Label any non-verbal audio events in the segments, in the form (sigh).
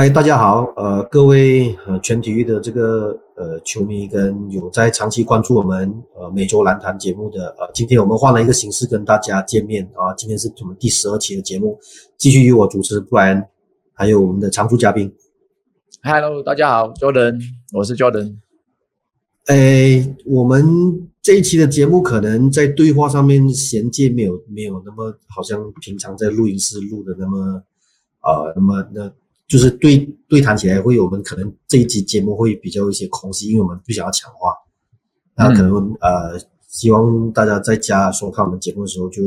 嗨，大家好，呃，各位呃全体育的这个呃球迷跟有在长期关注我们呃每周篮坛节目的呃，今天我们换了一个形式跟大家见面啊，今天是我们第十二期的节目，继续由我主持布莱恩，还有我们的常驻嘉宾。Hello，大家好，Jordan，我是 Jordan。哎，我们这一期的节目可能在对话上面衔接没有没有那么好像平常在录音室录的那么啊，那么那。就是对对谈起来会，我们可能这一期节目会比较一些空隙，因为我们不想要强化。那可能呃，希望大家在家收看我们节目的时候就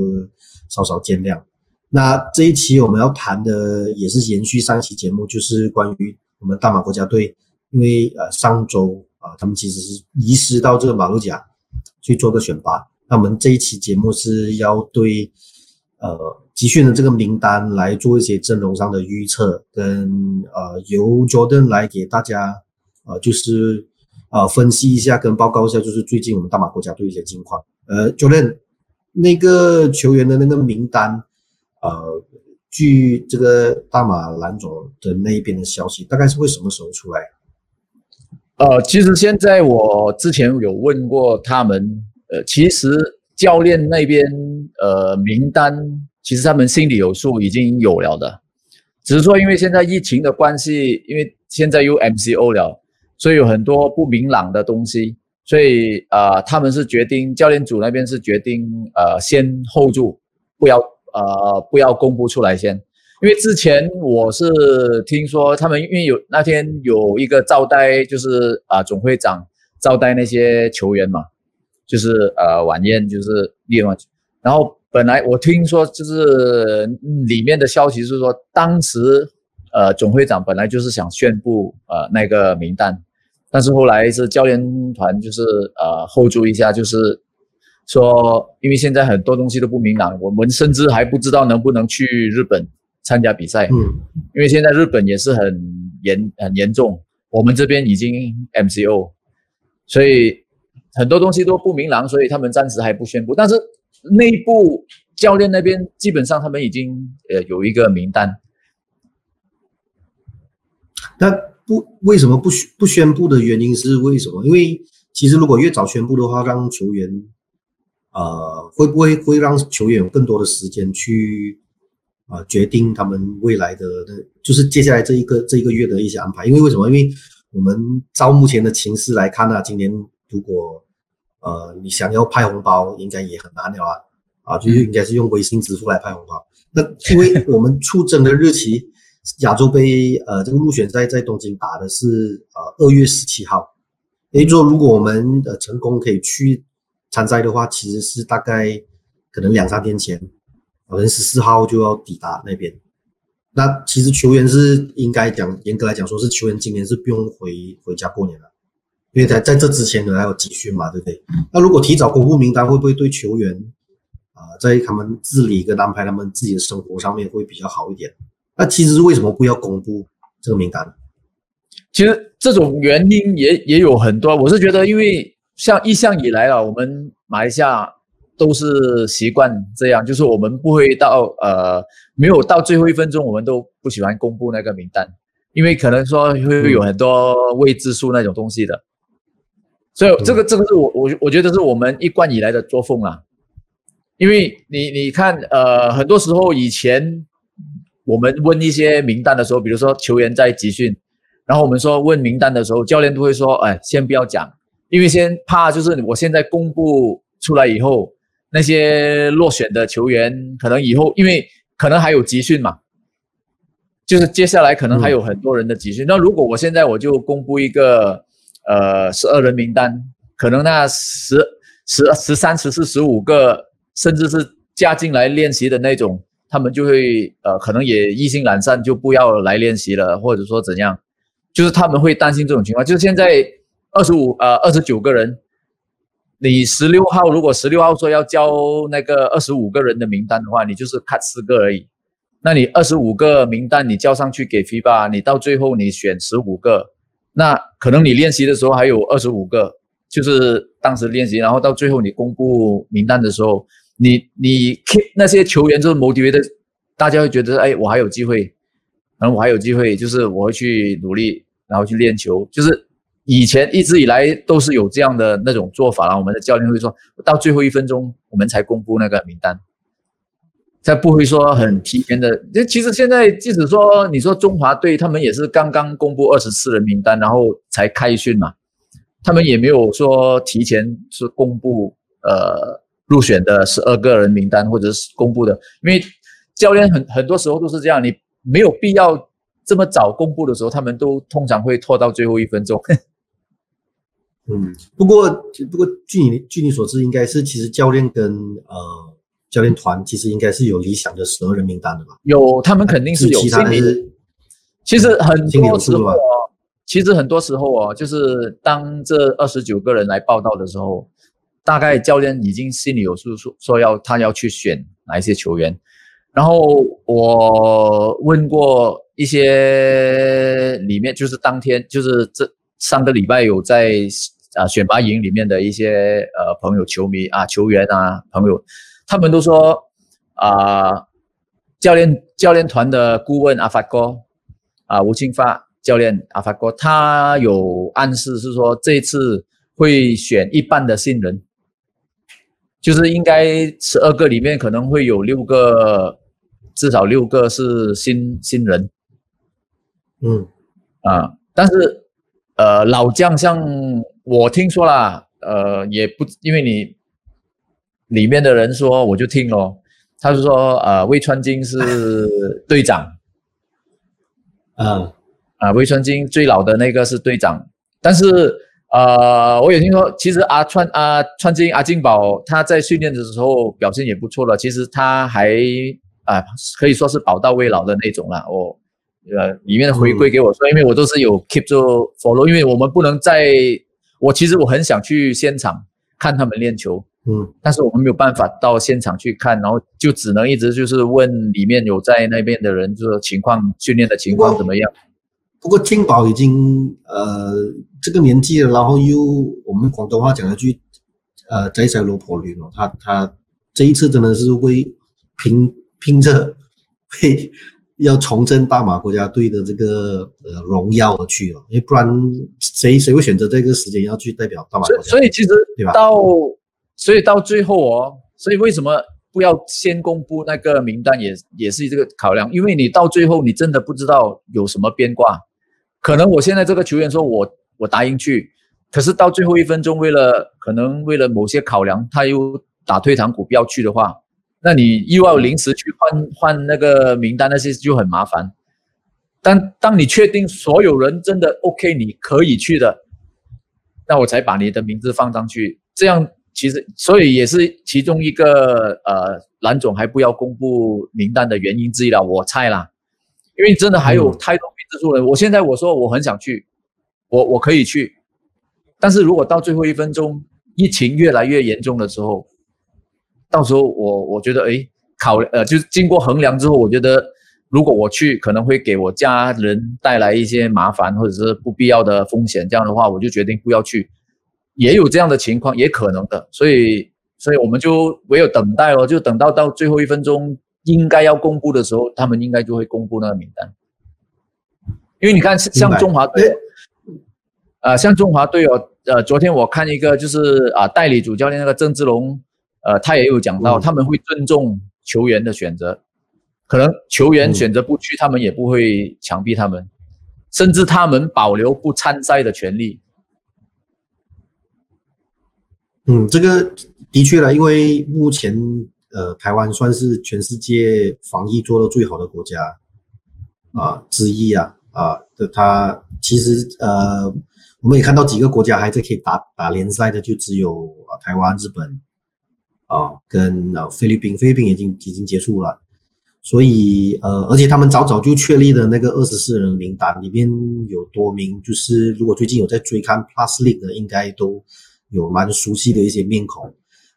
稍稍见谅。那这一期我们要谈的也是延续上一期节目，就是关于我们大马国家队，因为呃上周啊他们其实是移师到这个马六甲去做个选拔。那我们这一期节目是要对呃。集训的这个名单来做一些阵容上的预测，跟呃由 Jordan 来给大家呃就是呃分析一下跟报告一下，就是最近我们大马国家队一些近况。呃，Jordan 那个球员的那个名单，呃，据这个大马蓝总的那一边的消息，大概是会什么时候出来？呃，其实现在我之前有问过他们，呃，其实教练那边呃名单。其实他们心里有数，已经有了的，只是说因为现在疫情的关系，因为现在有 MCO 了，所以有很多不明朗的东西，所以呃，他们是决定教练组那边是决定呃先 hold 住，不要呃不要公布出来先，因为之前我是听说他们因为有那天有一个招待，就是啊总会长招待那些球员嘛，就是呃晚宴就是另外，然后。本来我听说就是里面的消息是说，当时呃总会长本来就是想宣布呃那个名单，但是后来是教练团就是呃 hold 住一下，就是说因为现在很多东西都不明朗，我们甚至还不知道能不能去日本参加比赛。嗯，因为现在日本也是很严很严重，我们这边已经 MCO，所以很多东西都不明朗，所以他们暂时还不宣布，但是。内部教练那边基本上他们已经呃有一个名单，那不为什么不不宣布的原因是为什么？因为其实如果越早宣布的话，让球员呃会不会会让球员有更多的时间去啊决定他们未来的的，就是接下来这一个这一个月的一些安排？因为为什么？因为我们照目前的情势来看呢，今年如果呃，你想要派红包，应该也很难了啊！啊，就是应该是用微信支付来派红包。那因为我们出征的日期，(laughs) 亚洲杯呃这个入选赛在东京打的是呃二月十七号，也就是说，如果我们呃成功可以去参赛的话，其实是大概可能两三天前，可能十四号就要抵达那边。那其实球员是应该讲严格来讲，说是球员今年是不用回回家过年了。因为在在这之前呢还有集训嘛，对不对？那如果提早公布名单，会不会对球员啊，在他们自理跟安排他们自己的生活上面会比较好一点？那其实为什么不要公布这个名单？其实这种原因也也有很多。我是觉得，因为像一向以来啊，我们马来西亚都是习惯这样，就是我们不会到呃没有到最后一分钟，我们都不喜欢公布那个名单，因为可能说会有很多未知数那种东西的。所以这个这个是我我我觉得是我们一贯以来的作风啦，因为你你看呃很多时候以前我们问一些名单的时候，比如说球员在集训，然后我们说问名单的时候，教练都会说哎先不要讲，因为先怕就是我现在公布出来以后，那些落选的球员可能以后因为可能还有集训嘛，就是接下来可能还有很多人的集训，那如果我现在我就公布一个。呃，十二人名单，可能那十十十三、十四、十五个，甚至是加进来练习的那种，他们就会呃，可能也意兴阑珊，就不要来练习了，或者说怎样，就是他们会担心这种情况。就是现在二十五呃二十九个人，你十六号如果十六号说要交那个二十五个人的名单的话，你就是看四个而已。那你二十五个名单你交上去给 FIBA，你到最后你选十五个。那可能你练习的时候还有二十五个，就是当时练习，然后到最后你公布名单的时候，你你 keep 那些球员就是 motivated，大家会觉得哎，我还有机会，可能我还有机会，就是我会去努力，然后去练球。就是以前一直以来都是有这样的那种做法了。我们的教练会说到最后一分钟我们才公布那个名单，才不会说很提前的。那其实现在即使说你说中华队他们也是刚刚公布二十四人名单，然后才开训嘛，他们也没有说提前是公布呃。入选的十二个人名单，或者是公布的，因为教练很很多时候都是这样，你没有必要这么早公布的时候，他们都通常会拖到最后一分钟。(laughs) 嗯，不过不过据你据你所知，应该是其实教练跟呃教练团其实应该是有理想的十二人名单的吧？有，他们肯定是有心理。其实很多时候，其实很多时候哦，就是当这二十九个人来报道的时候。大概教练已经心里有数，说说要他要去选哪一些球员，然后我问过一些里面，就是当天就是这上个礼拜有在啊选拔营里面的一些呃朋友、球迷啊、球员啊朋友，他们都说啊教练教练团的顾问阿发哥啊吴庆发教练阿发哥，他有暗示是说这次会选一半的新人。就是应该十二个里面可能会有六个，至少六个是新新人，嗯啊，但是呃老将像我听说啦，呃也不因为你里面的人说我就听咯，他是说呃魏川金是队长，嗯啊魏川金最老的那个是队长，但是。呃，我有听说，其实阿川阿川金阿金宝他在训练的时候表现也不错了。其实他还啊可以说是宝到未老的那种了。我呃里面的回归给我说，因为我都是有 keep 住 follow，因为我们不能在，我其实我很想去现场看他们练球，嗯，但是我们没有办法到现场去看，然后就只能一直就是问里面有在那边的人，就是情况训练的情况怎么样。不过金宝已经呃这个年纪了，然后又我们广东话讲一句，呃，在在罗婆驴哦，他他这一次真的是会拼拼着会要重振大马国家队的这个呃荣耀而去了，因为不然谁谁会选择这个时间要去代表大马？所以所以其实对吧？到所以到最后哦，所以为什么不要先公布那个名单也也是这个考量，因为你到最后你真的不知道有什么变卦。可能我现在这个球员说，我我答应去，可是到最后一分钟，为了可能为了某些考量，他又打退堂鼓不要去的话，那你又要临时去换换那个名单，那些就很麻烦。但当你确定所有人真的 OK，你可以去的，那我才把你的名字放上去。这样其实所以也是其中一个呃蓝总还不要公布名单的原因之一了，我猜啦。因为真的还有太多未知数人，我现在我说我很想去，我我可以去，但是如果到最后一分钟疫情越来越严重的时候，到时候我我觉得哎考呃就是经过衡量之后，我觉得如果我去可能会给我家人带来一些麻烦或者是不必要的风险，这样的话我就决定不要去，也有这样的情况，也可能的，所以所以我们就唯有等待咯，就等到到最后一分钟。应该要公布的时候，他们应该就会公布那个名单，因为你看，像中华队，呃，像中华队哦，呃，昨天我看一个就是啊，代理主教练那个郑志龙，呃，他也有讲到，他们会尊重球员的选择，可能球员选择不去，他们也不会强逼他们，甚至他们保留不参赛的权利。嗯，这个的确了，因为目前。呃，台湾算是全世界防疫做的最好的国家啊之一啊啊的，它其实呃，我们也看到几个国家还在可以打打联赛的，就只有啊台湾、日本啊跟啊菲律宾，菲律宾已经已经结束了，所以呃，而且他们早早就确立的那个二十四人名单里面有多名，就是如果最近有在追看 Plus League 的，应该都有蛮熟悉的一些面孔。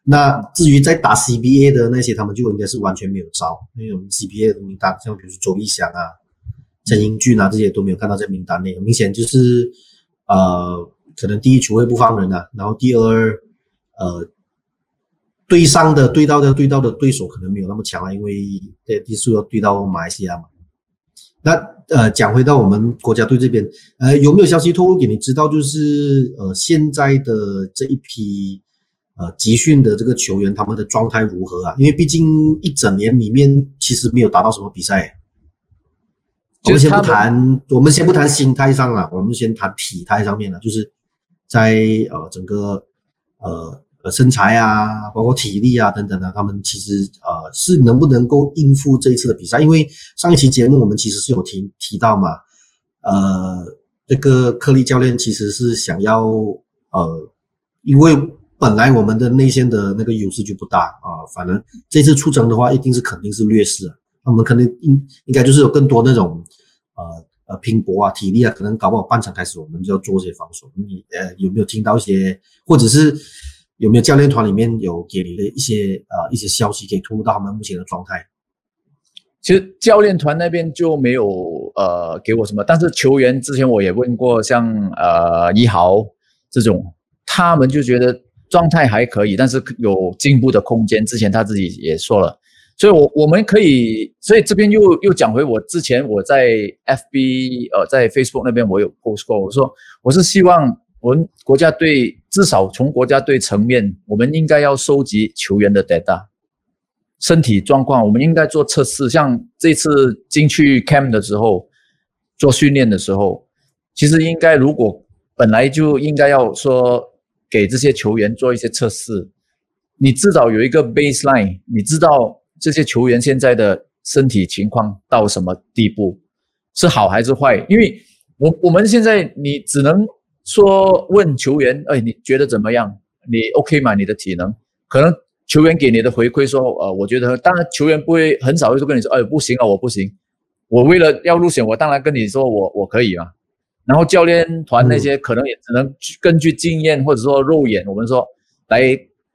那至于在打 CBA 的那些，他们就应该是完全没有招，因为我们 CBA 的名单，像比如说周一翔啊、陈英俊啊这些都没有看到在名单内，明显就是呃，可能第一球会不放人啊，然后第二呃，对上的对到的对到的对手可能没有那么强啊，因为对第四要对到马来西亚嘛，那呃，讲回到我们国家队这边，呃，有没有消息透露给你知道？就是呃，现在的这一批呃集训的这个球员，他们的状态如何啊？因为毕竟一整年里面其实没有打到什么比赛。我们先不谈，我们先不谈心态上了，我们先谈体态上面了，就是在呃整个呃。身材啊，包括体力啊等等的，他们其实呃是能不能够应付这一次的比赛？因为上一期节目我们其实是有提提到嘛，呃，这个克利教练其实是想要呃，因为本来我们的内线的那个优势就不大啊，反正这次出征的话，一定是肯定是劣势，我们可能应应该就是有更多那种呃呃拼搏啊，体力啊，可能搞不好半场开始我们就要做些防守。你呃有没有听到一些或者是？有没有教练团里面有给你的一些呃一些消息，可以透露到他们目前的状态？其实教练团那边就没有呃给我什么，但是球员之前我也问过，像呃一豪这种，他们就觉得状态还可以，但是有进步的空间。之前他自己也说了，所以我我们可以，所以这边又又讲回我之前我在 FB 呃在 Facebook 那边我有 post 过，我说我是希望。我们国家队至少从国家队层面，我们应该要收集球员的 data，身体状况，我们应该做测试。像这次进去 camp 的时候，做训练的时候，其实应该如果本来就应该要说给这些球员做一些测试，你至少有一个 baseline，你知道这些球员现在的身体情况到什么地步，是好还是坏？因为我我们现在你只能。说问球员，哎，你觉得怎么样？你 OK 吗？你的体能？可能球员给你的回馈说，呃，我觉得，当然球员不会很少会说跟你说，哎，不行啊，我不行。我为了要入选，我当然跟你说，我我可以啊。然后教练团那些可能也只能根据经验或者说肉眼，我们说来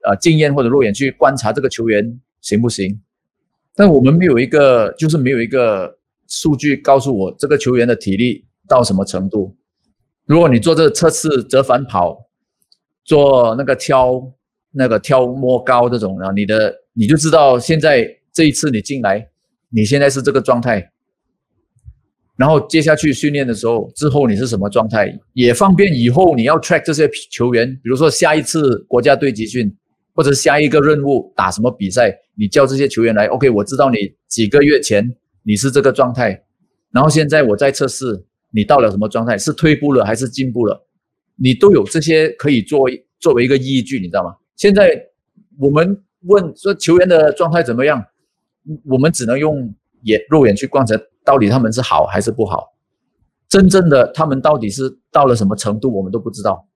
呃经验或者肉眼去观察这个球员行不行。但我们没有一个，就是没有一个数据告诉我这个球员的体力到什么程度。如果你做这个测试折返跑，做那个挑那个挑摸高这种，然后你的你就知道现在这一次你进来，你现在是这个状态，然后接下去训练的时候之后你是什么状态，也方便以后你要 track 这些球员，比如说下一次国家队集训或者下一个任务打什么比赛，你叫这些球员来，OK，我知道你几个月前你是这个状态，然后现在我在测试。你到了什么状态？是退步了还是进步了？你都有这些可以作为作为一个依据，你知道吗？现在我们问说球员的状态怎么样，我们只能用眼肉眼去观察，到底他们是好还是不好。真正的他们到底是到了什么程度，我们都不知道。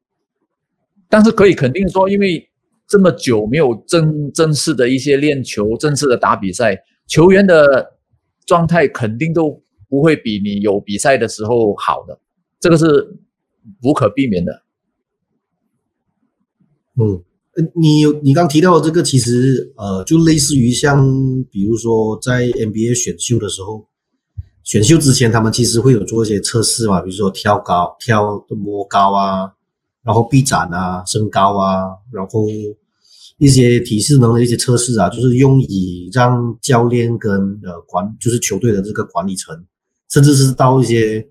但是可以肯定说，因为这么久没有正正式的一些练球、正式的打比赛，球员的状态肯定都。不会比你有比赛的时候好的，这个是无可避免的。嗯，你你刚提到的这个，其实呃，就类似于像比如说在 NBA 选秀的时候，选秀之前他们其实会有做一些测试嘛，比如说跳高、跳摸高啊，然后臂展啊、身高啊，然后。一些体适能的一些测试啊，就是用以让教练跟呃管，就是球队的这个管理层。甚至是到一些，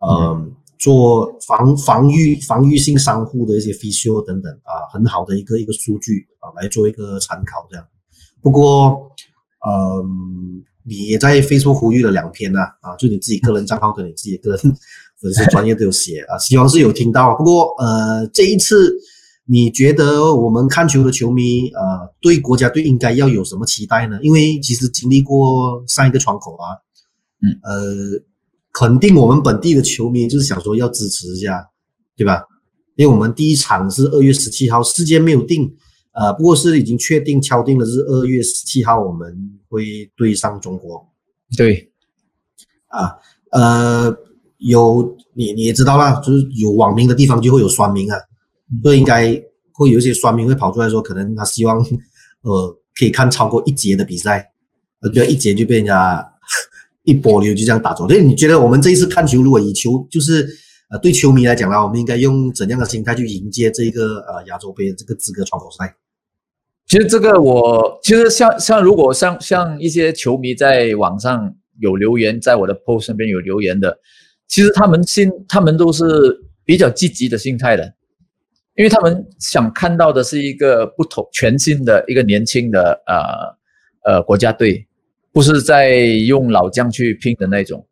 呃，做防防御防御性商户的一些 physio 等等啊，很好的一个一个数据啊，来做一个参考这样。不过，嗯，你也在 Facebook 呼吁了两篇呐，啊，就你自己个人账号跟你自己个人粉丝专业都有写啊，(laughs) 希望是有听到。不过，呃，这一次你觉得我们看球的球迷啊，对国家队应该要有什么期待呢？因为其实经历过上一个窗口啊。嗯，呃，肯定我们本地的球迷就是想说要支持一下，对吧？因为我们第一场是二月十七号，时间没有定，呃，不过是已经确定敲定了是二月十七号我们会对上中国。对，啊，呃，有你你也知道啦，就是有网民的地方就会有酸民啊，所以应该会有一些酸民会跑出来说，可能他希望呃可以看超过一节的比赛，呃，就一节就被人家。一波流就这样打走。所以你觉得我们这一次看球，如果以球就是呃对球迷来讲啦，我们应该用怎样的心态去迎接这个呃亚洲杯这个资格窗口赛？其实这个我其实像像如果像像一些球迷在网上有留言，在我的 post 那边有留言的，其实他们心，他们都是比较积极的心态的，因为他们想看到的是一个不同、全新的一个年轻的呃呃国家队，不是在用老将去拼的那种。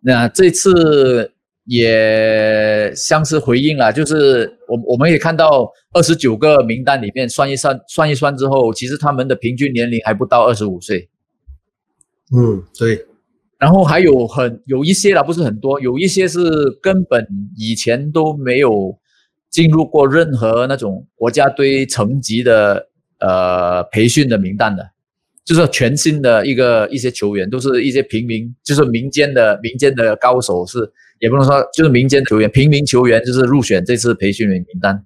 那这次。也像是回应了，就是我我们也看到二十九个名单里面算一算算一算之后，其实他们的平均年龄还不到二十五岁。嗯，对。然后还有很有一些啦，不是很多，有一些是根本以前都没有进入过任何那种国家队层级的呃培训的名单的，就是全新的一个一些球员，都是一些平民，就是民间的民间的高手是。也不能说就是民间球员、平民球员，就是入选这次培训名名单。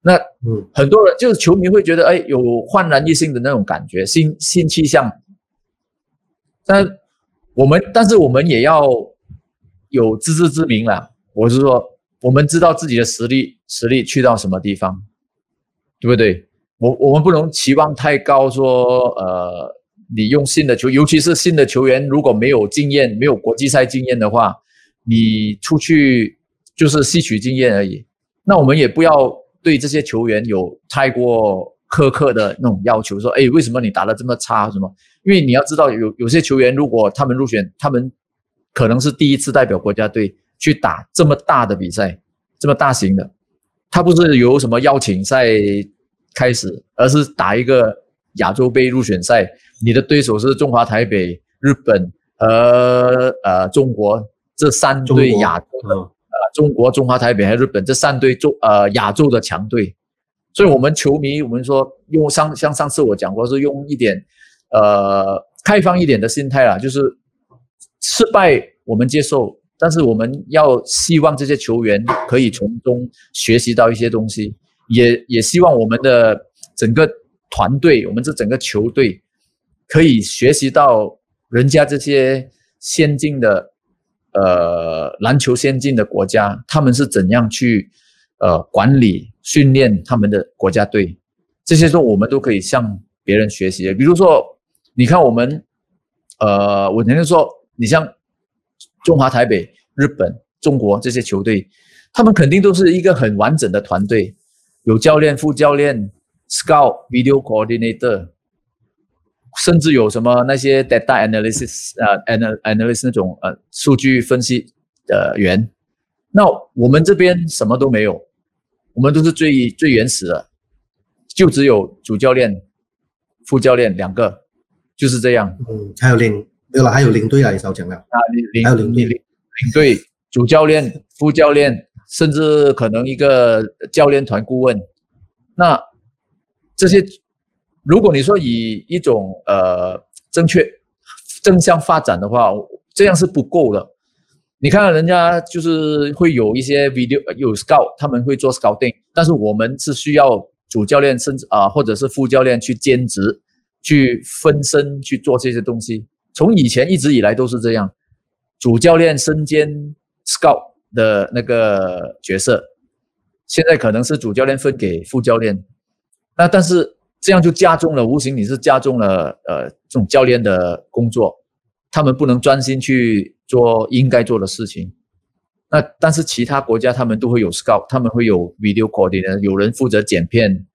那嗯，很多人就是球迷会觉得，哎，有焕然一新的那种感觉，新新气象。但我们，但是我们也要有自知之明了。我是说，我们知道自己的实力，实力去到什么地方，对不对？我我们不能期望太高，说呃，你用新的球，尤其是新的球员，如果没有经验，没有国际赛经验的话。你出去就是吸取经验而已，那我们也不要对这些球员有太过苛刻的那种要求，说，哎，为什么你打得这么差？什么？因为你要知道，有有些球员，如果他们入选，他们可能是第一次代表国家队去打这么大的比赛，这么大型的，他不是有什么邀请赛开始，而是打一个亚洲杯入选赛，你的对手是中华台北、日本和呃中国。这三队亚洲的，呃，中国、中华台北还有日本这三队中，呃，亚洲的强队，所以我们球迷，我们说用上像上次我讲过，是用一点，呃，开放一点的心态啦，就是失败我们接受，但是我们要希望这些球员可以从中学习到一些东西，也也希望我们的整个团队，我们这整个球队可以学习到人家这些先进的。呃，篮球先进的国家，他们是怎样去呃管理训练他们的国家队？这些都我们都可以向别人学习。比如说，你看我们，呃，我曾经说，你像中华台北、日本、中国这些球队，他们肯定都是一个很完整的团队，有教练、副教练、scout、video coordinator。甚至有什么那些 data analysis 呃 anal analysis 那种呃数据分析的员，那我们这边什么都没有，我们都是最最原始的，就只有主教练、副教练两个，就是这样。嗯，还有领对了？还有领队啊，你少讲了啊，领还有领领领队、主教练、副教练，甚至可能一个教练团顾问，那这些。如果你说以一种呃正确正向发展的话，这样是不够的。你看人家就是会有一些 video 有 scout，他们会做 scouting，但是我们是需要主教练甚至啊或者是副教练去兼职，去分身去做这些东西。从以前一直以来都是这样，主教练身兼 scout 的那个角色，现在可能是主教练分给副教练，那但是。这样就加重了，无形你是加重了呃这种教练的工作，他们不能专心去做应该做的事情。那但是其他国家他们都会有 scout，他们会有 video coordinator，有人负责剪片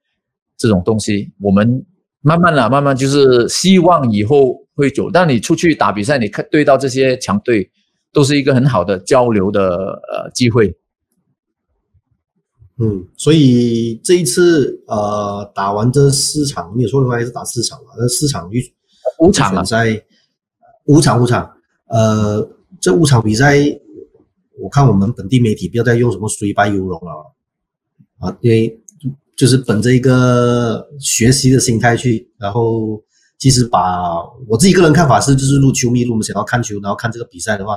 这种东西。我们慢慢啦、慢慢就是希望以后会走。但你出去打比赛，你看对到这些强队，都是一个很好的交流的呃机会。嗯，所以这一次呃打完这四场，没有错的话还是打四场嘛？那四场预五场比赛，五场五场，呃，这五场比赛，我看我们本地媒体不要再用什么水败犹荣了啊，因为就是本着一个学习的心态去，然后其实把我自己个人看法是，就是入球迷，如果我们想要看球，然后看这个比赛的话，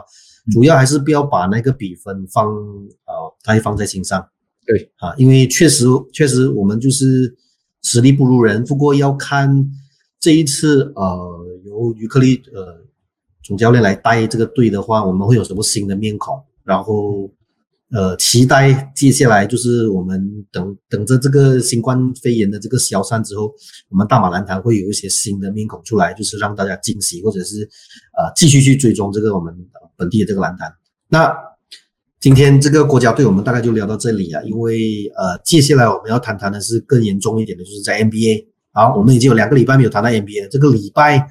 主要还是不要把那个比分放呃太放在心上。对啊，因为确实确实我们就是实力不如人，不过要看这一次呃由于克利呃总教练来带这个队的话，我们会有什么新的面孔，然后呃，期待接下来就是我们等等着这个新冠肺炎的这个消散之后，我们大马篮坛会有一些新的面孔出来，就是让大家惊喜，或者是呃继续去追踪这个我们本地的这个篮坛。那今天这个国家队我们大概就聊到这里啊，因为呃接下来我们要谈谈的是更严重一点的，就是在 NBA。好，我们已经有两个礼拜没有谈到 NBA，这个礼拜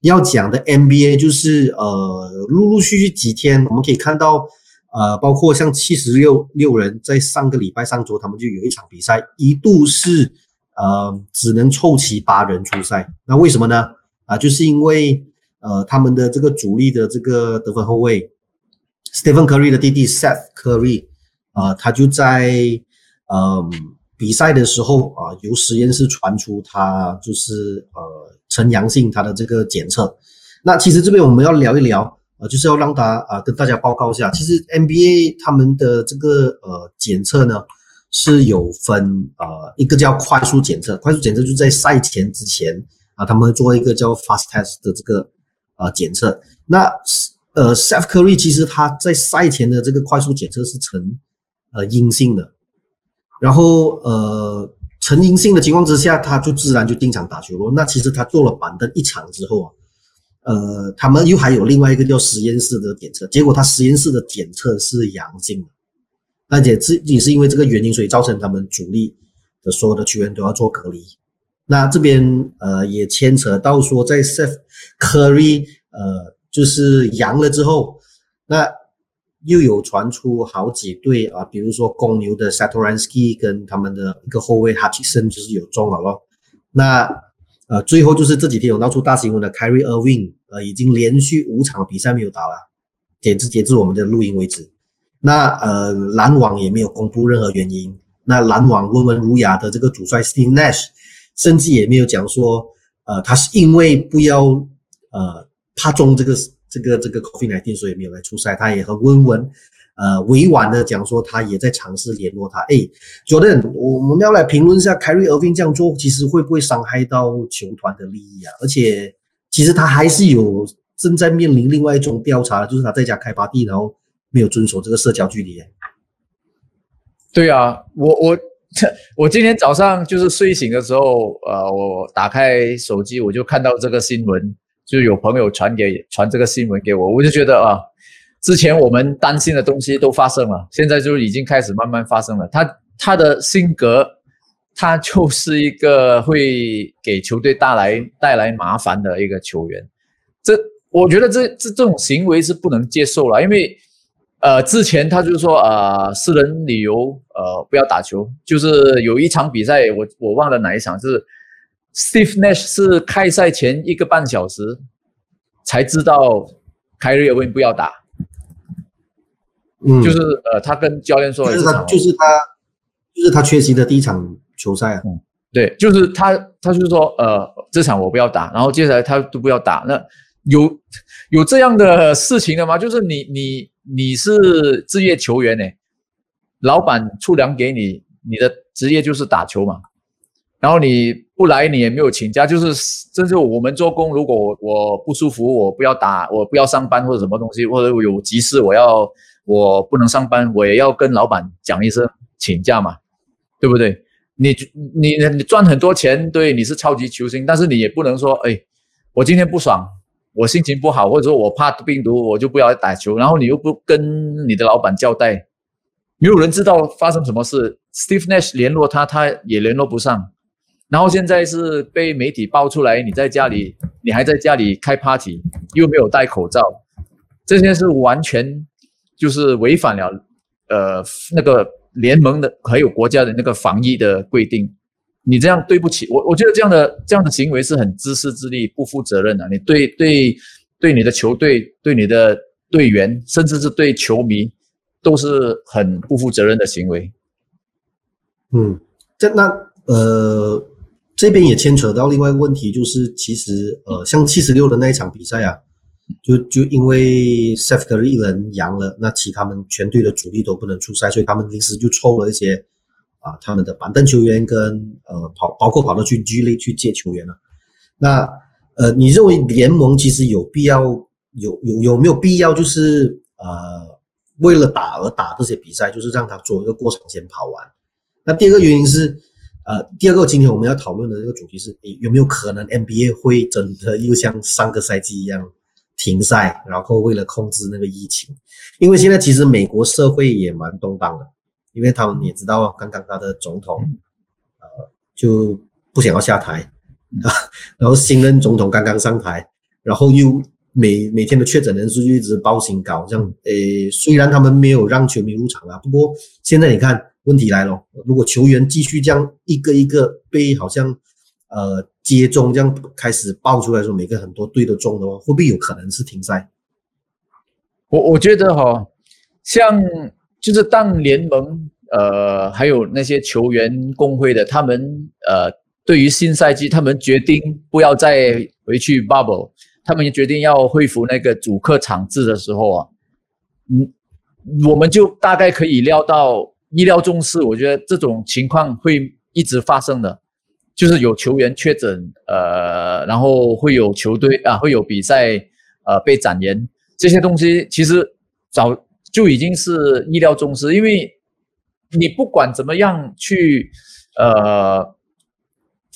要讲的 NBA 就是呃陆陆续续几天我们可以看到。呃，包括像七十六六人，在上个礼拜上周，他们就有一场比赛，一度是呃只能凑齐八人出赛。那为什么呢？啊，就是因为呃他们的这个主力的这个得分后卫 Stephen Curry 的弟弟 Seth Curry 啊，他就在呃比赛的时候啊，由实验室传出他就是呃呈阳性，他的这个检测。那其实这边我们要聊一聊。呃，就是要让他啊跟大家报告一下，其实 NBA 他们的这个呃检测呢是有分呃一个叫快速检测，快速检测就在赛前之前啊，他们会做一个叫 fast test 的这个呃检测。那呃 Seth Curry 其实他在赛前的这个快速检测是呈呃阴性的，然后呃呈阴性的情况之下，他就自然就定场打球了。那其实他做了板凳一场之后啊。呃，他们又还有另外一个叫实验室的检测，结果他实验室的检测是阳性的，而且这也是因为这个原因，所以造成他们主力的所有的球员都要做隔离。那这边呃也牵扯到说，在 Seth Curry 呃就是阳了之后，那又有传出好几队啊，比如说公牛的 Satoransky 跟他们的一个后卫他本身就是有中了咯。那呃最后就是这几天有闹出大新闻的 Carry Irving，。呃，已经连续五场比赛没有打了，截至截至我们的录音为止。那呃，篮网也没有公布任何原因。那篮网温文儒雅的这个主帅 Steve Nash，甚至也没有讲说，呃，他是因为不要呃怕中这个这个这个 COVID-19，所以没有来出赛。他也很温文，呃，委婉的讲说，他也在尝试联络他。哎，Jordan，我们要来评论一下 Kyrie Irving 这样做，其实会不会伤害到球团的利益啊？而且。其实他还是有正在面临另外一种调查，就是他在家开 party，然后没有遵守这个社交距离。对啊，我我 (laughs) 我今天早上就是睡醒的时候，呃，我打开手机我就看到这个新闻，就有朋友传给传这个新闻给我，我就觉得啊，之前我们担心的东西都发生了，现在就已经开始慢慢发生了。他他的性格。他就是一个会给球队带来带来麻烦的一个球员，这我觉得这这这种行为是不能接受了，因为呃之前他就说呃私人理由呃不要打球，就是有一场比赛我我忘了哪一场，是 Steve Nash 是开赛前一个半小时才知道凯瑞尔文不要打，嗯，就是呃他跟教练说，就是他就是他就是他缺席的第一场。球赛啊，嗯，对，就是他，他就是说，呃，这场我不要打，然后接下来他都不要打。那有有这样的事情的吗？就是你你你是职业球员呢，老板出粮给你，你的职业就是打球嘛。然后你不来，你也没有请假，就是这就我们做工，如果我我不舒服，我不要打，我不要上班或者什么东西，或者有急事我要我不能上班，我也要跟老板讲一声请假嘛，对不对？你你你赚很多钱，对，你是超级球星，但是你也不能说，哎，我今天不爽，我心情不好，或者说我怕病毒，我就不要打球。然后你又不跟你的老板交代，没有人知道发生什么事。Steve Nash 联络他，他也联络不上。然后现在是被媒体爆出来，你在家里，你还在家里开 party，又没有戴口罩，这些是完全就是违反了呃那个。联盟的还有国家的那个防疫的规定，你这样对不起我，我觉得这样的这样的行为是很自私自利、不负责任的。你对对对你的球队、对你的队员，甚至是对球迷，都是很不负责任的行为。嗯，这那呃这边也牵扯到另外一个问题，就是其实呃像七十六的那一场比赛啊。就就因为 Seth Curry 一人阳了，那其他们全队的主力都不能出赛，所以他们临时就抽了一些啊他们的板凳球员跟呃跑包括跑到去 G 类去借球员了。那呃你认为联盟其实有必要有有有没有必要就是呃为了打而打这些比赛，就是让他做一个过场先跑完。那第二个原因是，呃，第二个今天我们要讨论的这个主题是，有没有可能 NBA 会真的又像上个赛季一样停赛，然后为了控制那个疫情？因为现在其实美国社会也蛮动荡的，因为他们也知道刚刚他的总统，呃，就不想要下台啊，(laughs) 然后新任总统刚刚上台，然后又。每每天的确诊人数就一直报新高，这样诶，虽然他们没有让球迷入场啊，不过现在你看问题来了，如果球员继续这样一个一个被好像呃接中这样开始爆出来说每个很多队都中的话，会不会有可能是停赛？我我觉得哈，像就是当联盟呃还有那些球员工会的，他们呃对于新赛季他们决定不要再回去 bubble。他们决定要恢复那个主客场制的时候啊，嗯，我们就大概可以料到意料中事。我觉得这种情况会一直发生的，就是有球员确诊，呃，然后会有球队啊，会有比赛呃被展延，这些东西其实早就已经是意料中事。因为你不管怎么样去呃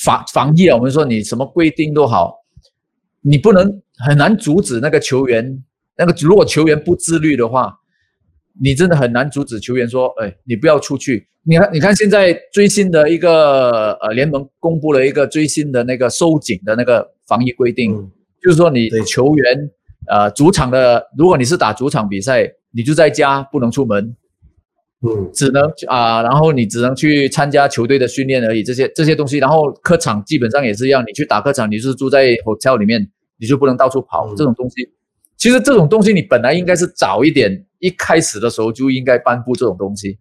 防防疫啊，我们说你什么规定都好。你不能很难阻止那个球员，那个如果球员不自律的话，你真的很难阻止球员说：“哎，你不要出去。”你看，你看现在最新的一个呃联盟公布了一个最新的那个收紧的那个防疫规定，就是说你球员呃主场的，如果你是打主场比赛，你就在家不能出门，嗯，只能啊，然后你只能去参加球队的训练而已。这些这些东西，然后客场基本上也是一样，你去打客场，你是住在 hotel 里面。你就不能到处跑，这种东西，其实这种东西你本来应该是早一点，一开始的时候就应该颁布这种东西。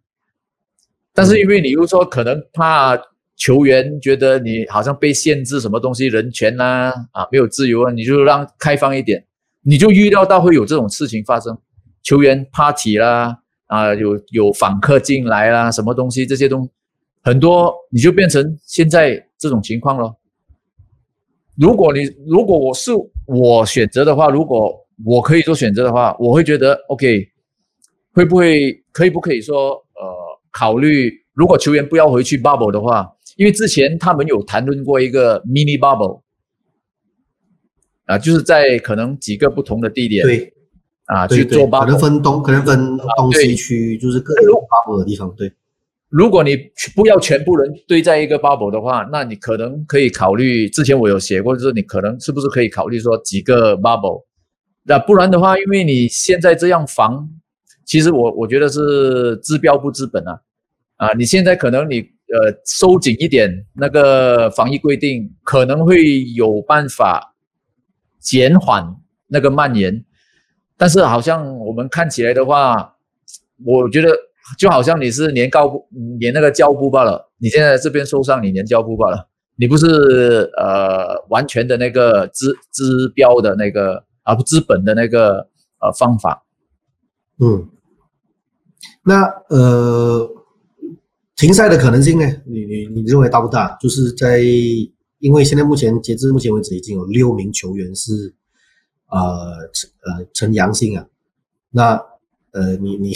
但是因为你又说可能怕球员觉得你好像被限制什么东西，人权呐啊没有自由啊，你就让开放一点，你就预料到会有这种事情发生，球员 party 啦啊有有访客进来啦，什么东西这些东很多，你就变成现在这种情况了。如果你如果我是我选择的话，如果我可以做选择的话，我会觉得 OK，会不会可以不可以说呃考虑，如果球员不要回去 bubble 的话，因为之前他们有谈论过一个 mini bubble，啊，就是在可能几个不同的地点对啊去做 bubble，可能分东可能分东西区，就是各有 bubble 的地方对。如果你不要全部人堆在一个 bubble 的话，那你可能可以考虑。之前我有写过，就是你可能是不是可以考虑说几个 bubble？那不然的话，因为你现在这样防，其实我我觉得是治标不治本啊。啊，你现在可能你呃收紧一点那个防疫规定，可能会有办法减缓那个蔓延。但是好像我们看起来的话，我觉得。就好像你是年高部年那个教部罢了，你现在这边受伤，你年教部罢了，你不是呃完全的那个资资标的那个啊不资本的那个呃方法，嗯，那呃停赛的可能性呢？你你你认为大不大？就是在因为现在目前截至目前为止已经有六名球员是呃呃呈阳性啊，那呃你你。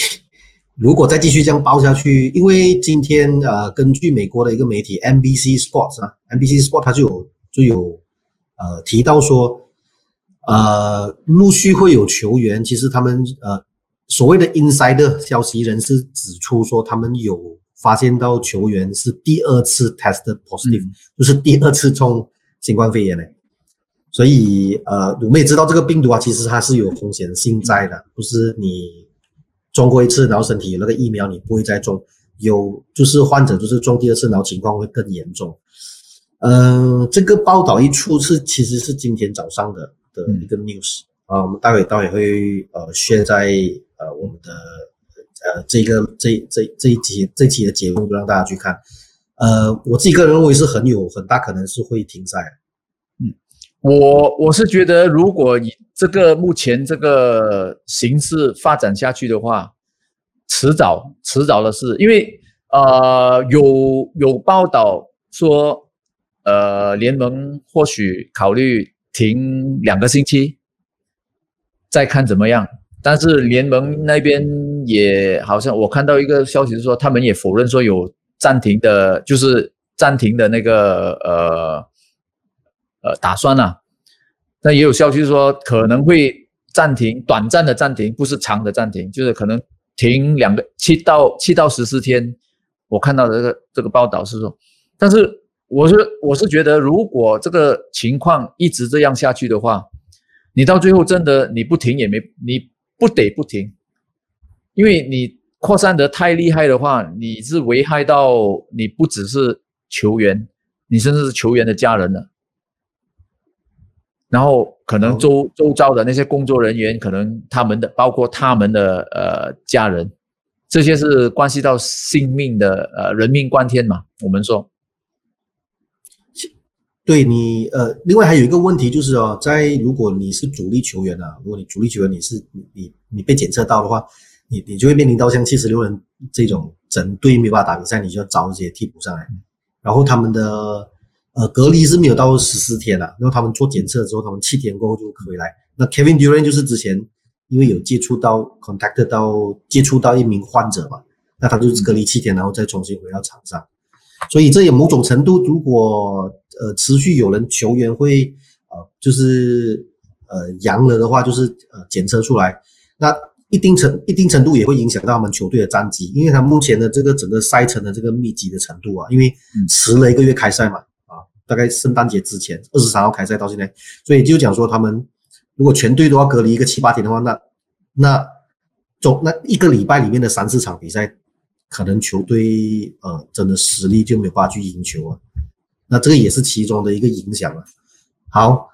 如果再继续这样爆下去，因为今天呃，根据美国的一个媒体 NBC Sports 啊，NBC Sports 它就有就有呃提到说，呃，陆续会有球员，其实他们呃所谓的 insider 消息人士指出说，他们有发现到球员是第二次 test positive，就是第二次中新冠肺炎嘞。所以呃，我们也知道这个病毒啊，其实它是有风险性在的，不是你。中过一次，然后身体有那个疫苗，你不会再中。有就是患者就是中第二次，然后情况会更严重。嗯，这个报道一出是其实是今天早上的的一个 news 啊，我们待会待会会呃宣在呃我们的呃这个这这这一集这期的节目让大家去看。呃，我自己个人认为是很有很大可能是会停赛。嗯我我是觉得，如果以这个目前这个形势发展下去的话，迟早迟早的事。因为呃，有有报道说，呃，联盟或许考虑停两个星期，再看怎么样。但是联盟那边也好像我看到一个消息是说，他们也否认说有暂停的，就是暂停的那个呃呃打算啊。那也有消息说可能会暂停，短暂的暂停，不是长的暂停，就是可能停两个七到七到十四天。我看到这个这个报道是说，但是我是我是觉得，如果这个情况一直这样下去的话，你到最后真的你不停也没你不得不停，因为你扩散得太厉害的话，你是危害到你不只是球员，你甚至是球员的家人了，然后可能周周遭的那些工作人员，可能他们的包括他们的呃家人。这些是关系到性命的，呃，人命关天嘛。我们说，对你，呃，另外还有一个问题就是哦，在如果你是主力球员啊，如果你主力球员你是你你被检测到的话，你你就会面临到像七十六人这种整队没办法打比赛，你就要找一些替补上来，然后他们的呃隔离是没有到十四天的，然后他们做检测之后，他们七天过后就回来。那 Kevin Durant 就是之前。因为有接触到 contact 到接触到一名患者嘛，那他就是隔离七天，然后再重新回到场上。所以这也某种程度，如果呃持续有人球员会呃就是呃阳了的话，就是呃检测出来，那一定程一定程度也会影响到他们球队的战绩，因为他目前的这个整个赛程的这个密集的程度啊，因为迟了一个月开赛嘛，啊，大概圣诞节之前二十三号开赛到现在，所以就讲说他们。如果全队都要隔离一个七八天的话，那那总那一个礼拜里面的三四场比赛，可能球队呃真的实力就没有办法去赢球啊。那这个也是其中的一个影响啊。好，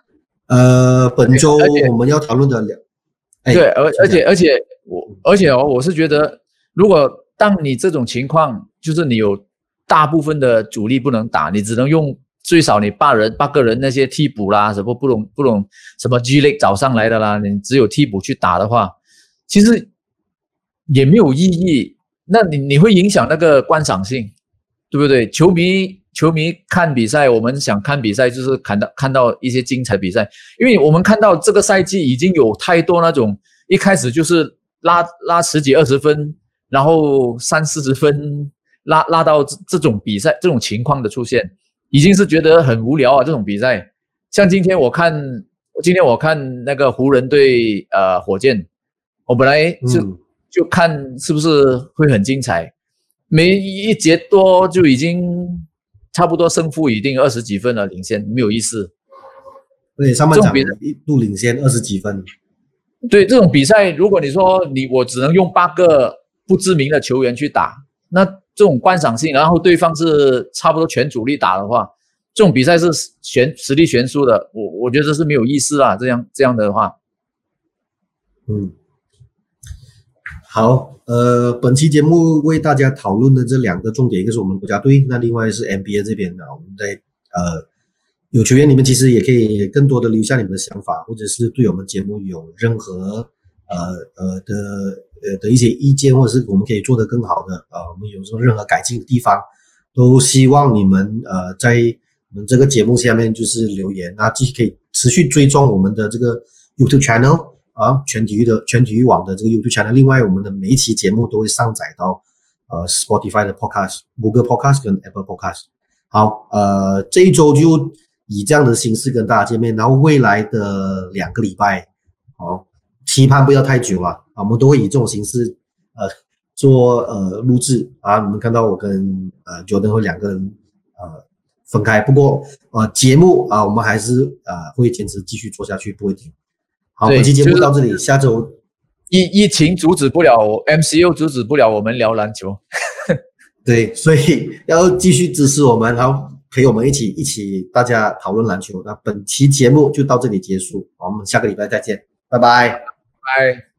呃，本周我们要讨论的两，对，而而且而且我而且哦，我是觉得，如果当你这种情况，就是你有大部分的主力不能打，你只能用。最少你八人八个人那些替补啦，什么不懂不懂什么 G 类找上来的啦，你只有替补去打的话，其实也没有意义。那你你会影响那个观赏性，对不对？球迷球迷看比赛，我们想看比赛就是看到看到一些精彩比赛，因为我们看到这个赛季已经有太多那种一开始就是拉拉十几二十分，然后三四十分拉拉到这这种比赛这种情况的出现。已经是觉得很无聊啊！这种比赛，像今天我看，今天我看那个湖人对呃火箭，我本来就就看是不是会很精彩，每一节多就已经差不多胜负已定二十几分了，领先没有意思。对，上半场一度领先二十几分。对这种比赛，如果你说你我只能用八个不知名的球员去打，那。这种观赏性，然后对方是差不多全主力打的话，这种比赛是悬实力悬殊的，我我觉得这是没有意思啊。这样这样的话，嗯，好，呃，本期节目为大家讨论的这两个重点，一个是我们国家队，那另外是 NBA 这边的，我们在呃有球员，你们其实也可以更多的留下你们的想法，或者是对我们节目有任何呃呃的。呃的一些意见，或者是我们可以做得更好的，呃，我们有什么任何改进的地方，都希望你们呃在我们这个节目下面就是留言，那继续可以持续追踪我们的这个 YouTube channel 啊，全体育的全体育网的这个 YouTube channel。另外，我们的每一期节目都会上载到呃 Spotify 的 Podcast、Google Podcast 跟 Apple Podcast。好，呃，这一周就以这样的形式跟大家见面，然后未来的两个礼拜，好。期盼不要太久了！啊，我们都会以这种形式，呃，做呃录制啊。你们看到我跟呃 Jordan 会两个人呃分开，不过呃节目啊，我们还是啊会坚持继续做下去，不会停。好，本期节目到这里，下周疫疫情阻止不了，MCU 阻止不了我们聊篮球。(laughs) 对，所以 (laughs) 要继续支持我们，然后陪我们一起一起大家讨论篮球。那本期节目就到这里结束，我们下个礼拜再见，拜拜。Bye.